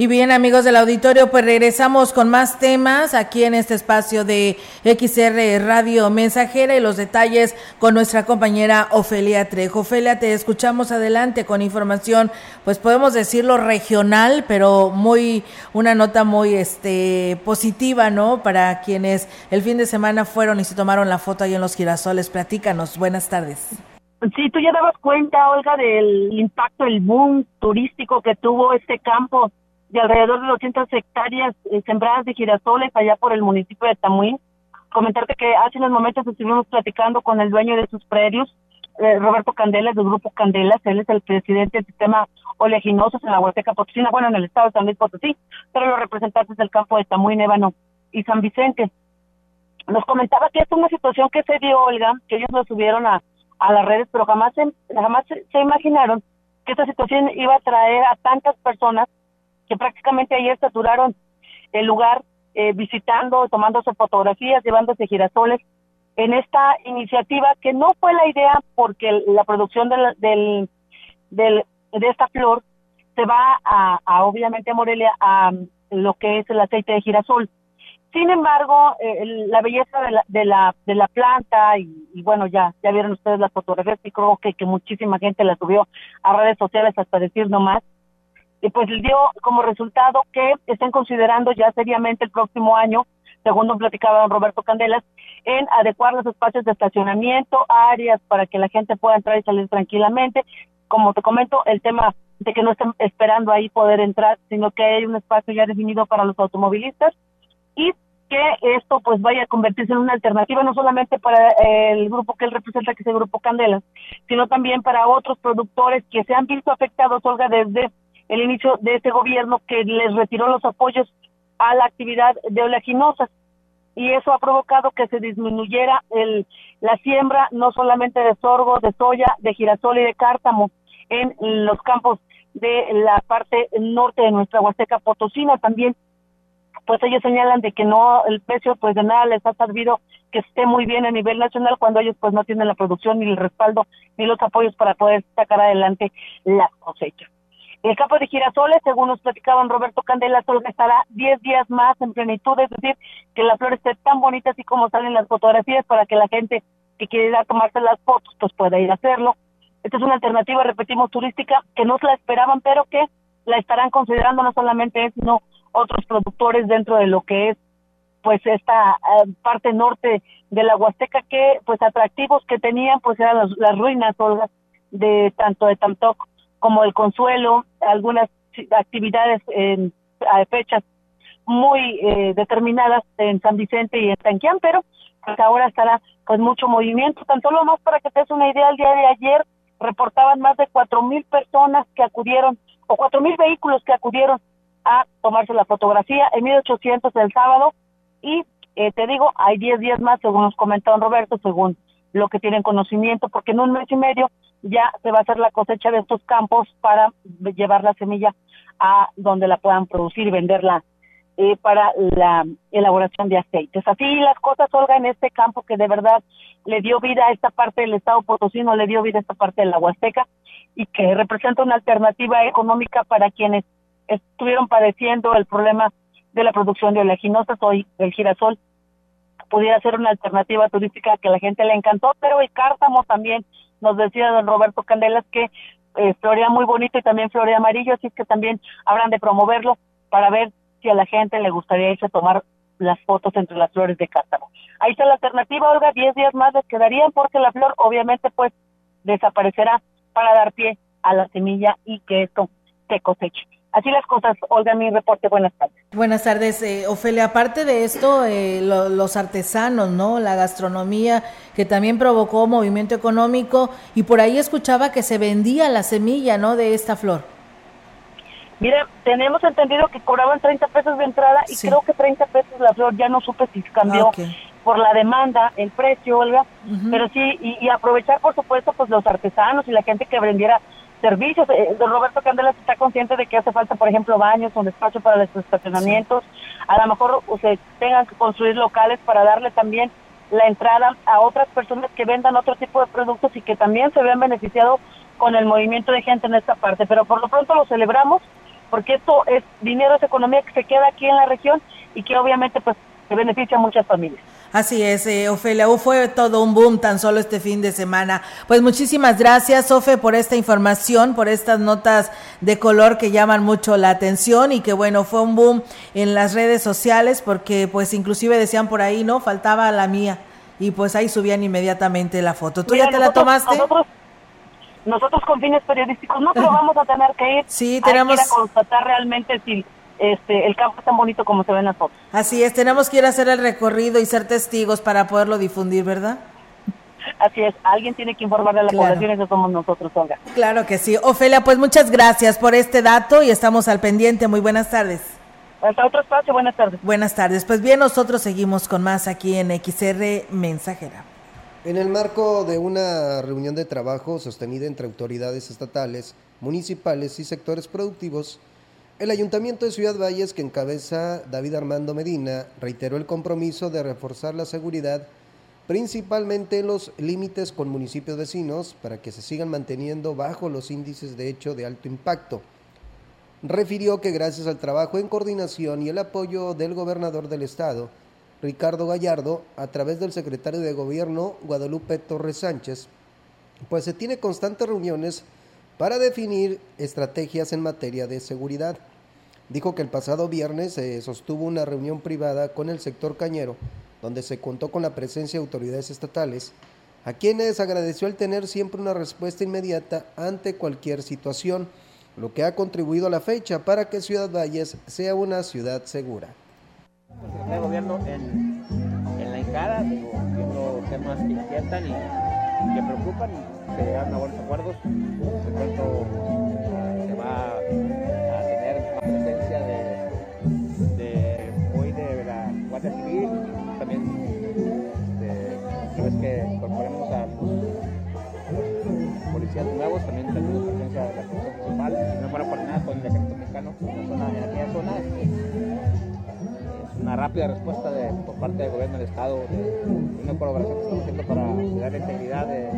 S1: Y bien, amigos del auditorio, pues regresamos con más temas aquí en este espacio de XR Radio Mensajera y los detalles con nuestra compañera Ofelia Trejo. Ofelia, te escuchamos adelante con información, pues podemos decirlo regional, pero muy una nota muy este positiva, ¿no? Para quienes el fin de semana fueron y se tomaron la foto ahí en los girasoles. Platícanos. Buenas tardes.
S15: Sí, tú ya dabas cuenta, Olga, del impacto, el boom turístico que tuvo este campo de alrededor de 200 hectáreas eh, sembradas de girasoles allá por el municipio de Tamuín. Comentarte que hace unos momentos estuvimos platicando con el dueño de sus predios, eh, Roberto Candelas, del Grupo Candelas. Él es el presidente del sistema oleaginosos en la Huasteca Potosina, bueno, en el estado de San Luis Potosí, pero los representantes del campo de Tamuín, Ébano y San Vicente. Nos comentaba que es una situación que se dio, Olga, que ellos lo subieron a, a las redes, pero jamás, jamás se imaginaron que esta situación iba a traer a tantas personas que prácticamente ayer saturaron el lugar eh, visitando, tomándose fotografías, llevándose girasoles en esta iniciativa que no fue la idea porque la producción del, del, de esta flor se va a, obviamente a Morelia a lo que es el aceite de girasol. Sin embargo, eh, la belleza de la, de la, de la planta y, bueno, ya ya vieron ustedes las fotografías y creo que, que muchísima gente la subió a redes sociales hasta decir no más y pues dio como resultado que estén considerando ya seriamente el próximo año, según nos platicaba don Roberto Candelas, en adecuar los espacios de estacionamiento, áreas para que la gente pueda entrar y salir tranquilamente. Como te comento, el tema de que no estén esperando ahí poder entrar, sino que hay un espacio ya definido para los automovilistas y que esto pues vaya a convertirse en una alternativa no solamente para el grupo que él representa, que es el grupo Candelas, sino también para otros productores que se han visto afectados, Olga, desde el inicio de este gobierno que les retiró los apoyos a la actividad de oleaginosas y eso ha provocado que se disminuyera el, la siembra no solamente de sorgo, de soya, de girasol y de cártamo en los campos de la parte norte de nuestra Huasteca Potosina también pues ellos señalan de que no el precio pues de nada les ha servido que esté muy bien a nivel nacional cuando ellos pues no tienen la producción ni el respaldo ni los apoyos para poder sacar adelante la cosecha. El campo de girasoles, según nos platicaban Roberto Candela, solo estará 10 días más en plenitud, es decir, que la flor esté tan bonita así como salen las fotografías para que la gente que quiere ir a tomarse las fotos pues pueda ir a hacerlo. Esta es una alternativa, repetimos, turística que no la esperaban, pero que la estarán considerando no solamente sino otros productores dentro de lo que es pues esta eh, parte norte de la Huasteca que pues atractivos que tenían pues eran las ruinas de tanto de Tamtoc como el consuelo, algunas actividades en fechas muy eh, determinadas en San Vicente y en Tanquián, pero pues ahora estará con mucho movimiento. Tanto lo más para que te des una idea, el día de ayer reportaban más de cuatro mil personas que acudieron, o cuatro mil vehículos que acudieron a tomarse la fotografía, en 1800 el sábado, y eh, te digo, hay 10 días más, según nos comentó Roberto, según lo que tienen conocimiento, porque en un mes y medio ya se va a hacer la cosecha de estos campos para llevar la semilla a donde la puedan producir y venderla eh, para la elaboración de aceites. Así las cosas, Olga, en este campo que de verdad le dio vida a esta parte del estado potosino, le dio vida a esta parte de la Huasteca y que representa una alternativa económica para quienes estuvieron padeciendo el problema de la producción de oleaginosas, hoy el girasol pudiera ser una alternativa turística que a la gente le encantó, pero el cártamo también nos decía don Roberto Candelas que eh, florea muy bonito y también florea amarillo, así que también habrán de promoverlo para ver si a la gente le gustaría irse a tomar las fotos entre las flores de cártamo. Ahí está la alternativa, Olga, 10 días más les quedarían porque la flor obviamente pues desaparecerá para dar pie a la semilla y que esto se coseche. Así las cosas, Olga, mi reporte, buenas tardes.
S1: Buenas tardes, eh, Ofelia. Aparte de esto, eh, los artesanos, ¿no? La gastronomía, que también provocó movimiento económico, y por ahí escuchaba que se vendía la semilla, ¿no? De esta flor.
S15: Mire, tenemos entendido que cobraban 30 pesos de entrada y creo que 30 pesos la flor, ya no supe si cambió ah, por la demanda, el precio, Olga, pero sí, y, y, aprovechar, por supuesto, pues los artesanos y la gente que vendiera servicios. Eh, Roberto Candelas está consciente de que hace falta, por ejemplo, baños, un espacio para los estacionamientos. A lo mejor se tengan que construir locales para darle también la entrada a otras personas que vendan otro tipo de productos y que también se vean beneficiados con el movimiento de gente en esta parte. Pero por lo pronto lo celebramos porque esto es dinero, es economía que se queda aquí en la región y que obviamente pues se beneficia a muchas familias.
S1: Así es, eh, Ofelia, fue todo un boom tan solo este fin de semana. Pues muchísimas gracias, Ofe, por esta información, por estas notas de color que llaman mucho la atención y que bueno, fue un boom en las redes sociales porque pues inclusive decían por ahí, ¿no? Faltaba la mía y pues ahí subían inmediatamente la foto. ¿Tú ya te la tomaste?
S15: Nosotros, nosotros con fines periodísticos no, pero <laughs> vamos a tener que ir.
S1: Sí, tenemos...
S15: a constatar realmente si este, el campo es tan bonito como se ve en las fotos.
S1: Así es, tenemos que ir a hacer el recorrido y ser testigos para poderlo difundir, ¿verdad?
S15: Así es, alguien tiene que informarle a la población, eso somos nosotros, Olga.
S1: Claro que sí. Ofelia, pues muchas gracias por este dato y estamos al pendiente. Muy buenas tardes.
S15: Hasta otro espacio, buenas tardes.
S1: Buenas tardes. Pues bien, nosotros seguimos con más aquí en XR Mensajera.
S2: En el marco de una reunión de trabajo sostenida entre autoridades estatales, municipales y sectores productivos, el Ayuntamiento de Ciudad Valles, que encabeza David Armando Medina, reiteró el compromiso de reforzar la seguridad, principalmente en los límites con municipios vecinos, para que se sigan manteniendo bajo los índices de hecho de alto impacto. Refirió que gracias al trabajo en coordinación y el apoyo del gobernador del estado, Ricardo Gallardo, a través del secretario de Gobierno, Guadalupe Torres Sánchez, pues se tiene constantes reuniones para definir estrategias en materia de seguridad. Dijo que el pasado viernes se sostuvo una reunión privada con el sector cañero, donde se contó con la presencia de autoridades estatales, a quienes agradeció el tener siempre una respuesta inmediata ante cualquier situación, lo que ha contribuido a la fecha para que Ciudad Valles sea una ciudad segura.
S9: El gobierno en, la encara, temas que inquietan y, que preocupan, a buenos acuerdos. Se va policías nuevos, también tenemos presencia de la Policía Municipal, no fuera por nada con el decreto mexicano en, zona, en aquella zona una rápida respuesta de, por parte del gobierno del Estado, de, una colaboración que estamos haciendo para dar la integridad de,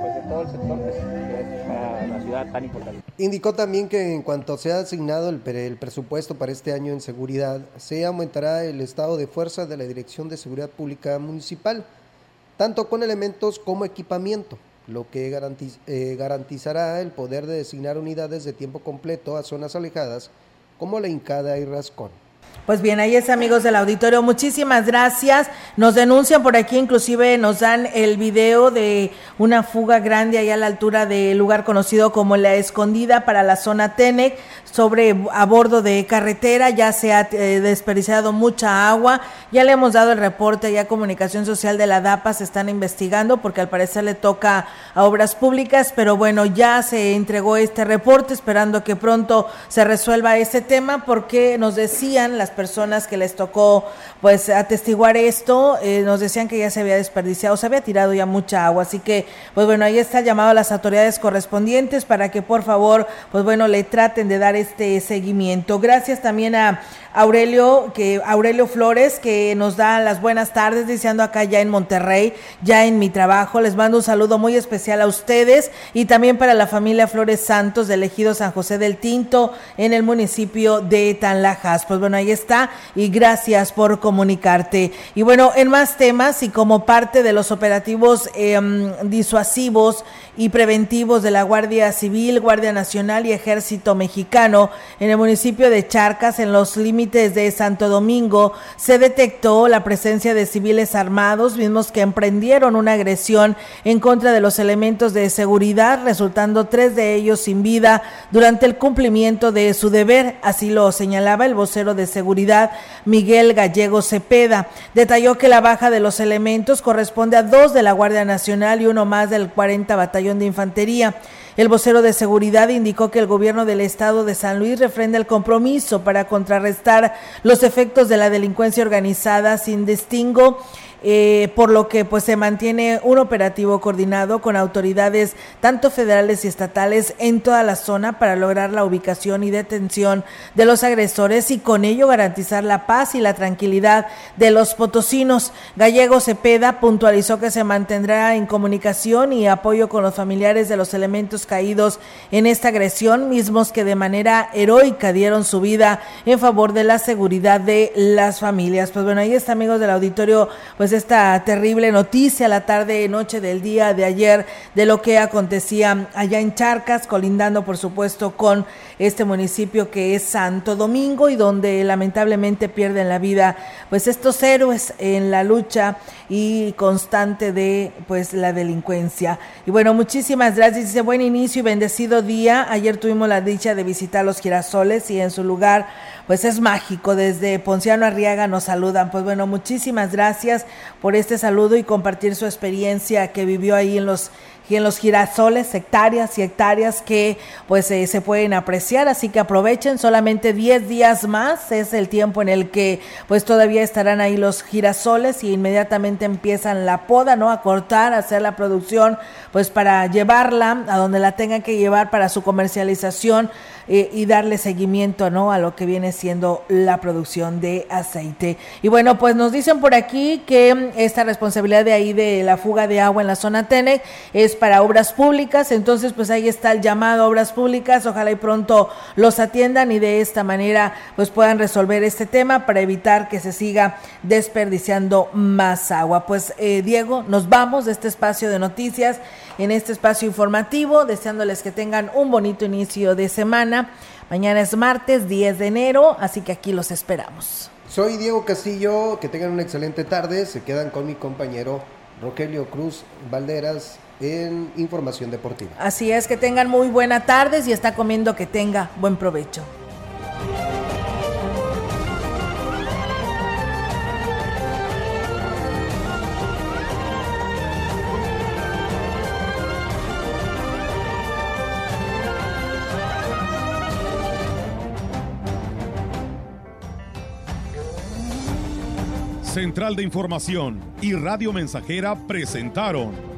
S9: pues, de todo el sector que es, para la ciudad tan importante.
S2: Indicó también que en cuanto sea asignado el, el presupuesto para este año en seguridad, se aumentará el estado de fuerza de la Dirección de Seguridad Pública Municipal, tanto con elementos como equipamiento lo que garantiz, eh, garantizará el poder de designar unidades de tiempo completo a zonas alejadas como La Hincada y Rascón.
S1: Pues bien, ahí es amigos del auditorio, muchísimas gracias. Nos denuncian por aquí, inclusive nos dan el video de una fuga grande allá a la altura del lugar conocido como La Escondida para la zona Tenec, sobre a bordo de carretera, ya se ha eh, desperdiciado mucha agua, ya le hemos dado el reporte ya Comunicación Social de la DAPA, se están investigando porque al parecer le toca a obras públicas, pero bueno, ya se entregó este reporte, esperando que pronto se resuelva ese tema porque nos decían las personas que les tocó pues atestiguar esto, eh, nos decían que ya se había desperdiciado, se había tirado ya mucha agua, así que pues bueno, ahí está llamado a las autoridades correspondientes para que por favor pues bueno le traten de dar este seguimiento. Gracias también a Aurelio, que Aurelio Flores, que nos da las buenas tardes, deseando acá ya en Monterrey, ya en mi trabajo. Les mando un saludo muy especial a ustedes y también para la familia Flores Santos del ejido San José del Tinto en el municipio de Tanlajas. Pues bueno, ahí está y gracias por comunicarte. Y bueno, en más temas y como parte de los operativos em, disuasivos y preventivos de la Guardia Civil, Guardia Nacional y Ejército Mexicano en el municipio de Charcas, en los límites de Santo Domingo, se detectó la presencia de civiles armados, mismos que emprendieron una agresión en contra de los elementos de seguridad, resultando tres de ellos sin vida durante el cumplimiento de su deber, así lo señalaba el vocero de seguridad Miguel Gallego Cepeda. Detalló que la baja de los elementos corresponde a dos de la Guardia Nacional y uno más del 40 Batallón de Infantería. El vocero de seguridad indicó que el gobierno del estado de San Luis refrenda el compromiso para contrarrestar los efectos de la delincuencia organizada sin distingo eh, por lo que pues se mantiene un operativo coordinado con autoridades tanto federales y estatales en toda la zona para lograr la ubicación y detención de los agresores y con ello garantizar la paz y la tranquilidad de los potosinos. Gallego Cepeda puntualizó que se mantendrá en comunicación y apoyo con los familiares de los elementos caídos en esta agresión, mismos que de manera heroica dieron su vida en favor de la seguridad de las familias. Pues bueno, ahí está amigos del auditorio, pues esta terrible noticia la tarde noche del día de ayer de lo que acontecía allá en Charcas, colindando por supuesto con este municipio que es Santo Domingo y donde lamentablemente pierden la vida pues estos héroes en la lucha y constante de pues la delincuencia. Y bueno, muchísimas gracias. Dice buen inicio y bendecido día. Ayer tuvimos la dicha de visitar los girasoles y en su lugar pues es mágico. Desde Ponciano Arriaga nos saludan. Pues bueno, muchísimas gracias por este saludo y compartir su experiencia que vivió ahí en los y en los girasoles, hectáreas y hectáreas que pues eh, se pueden apreciar, así que aprovechen, solamente 10 días más es el tiempo en el que pues todavía estarán ahí los girasoles y inmediatamente empiezan la poda, ¿no? A cortar, a hacer la producción pues para llevarla a donde la tengan que llevar para su comercialización eh, y darle seguimiento ¿no? a lo que viene siendo la producción de aceite. Y bueno, pues nos dicen por aquí que esta responsabilidad de ahí de la fuga de agua en la zona TENEC es para obras públicas, entonces pues ahí está el llamado a obras públicas, ojalá y pronto los atiendan y de esta manera pues puedan resolver este tema para evitar que se siga desperdiciando más agua. Pues eh, Diego, nos vamos de este espacio de noticias en este espacio informativo, deseándoles que tengan un bonito inicio de semana. Mañana es martes 10 de enero, así que aquí los esperamos.
S2: Soy Diego Castillo, que tengan una excelente tarde, se quedan con mi compañero Rogelio Cruz Valderas en Información Deportiva.
S1: Así es, que tengan muy buena tarde y está comiendo que tenga buen provecho.
S6: Central de Información y Radio Mensajera presentaron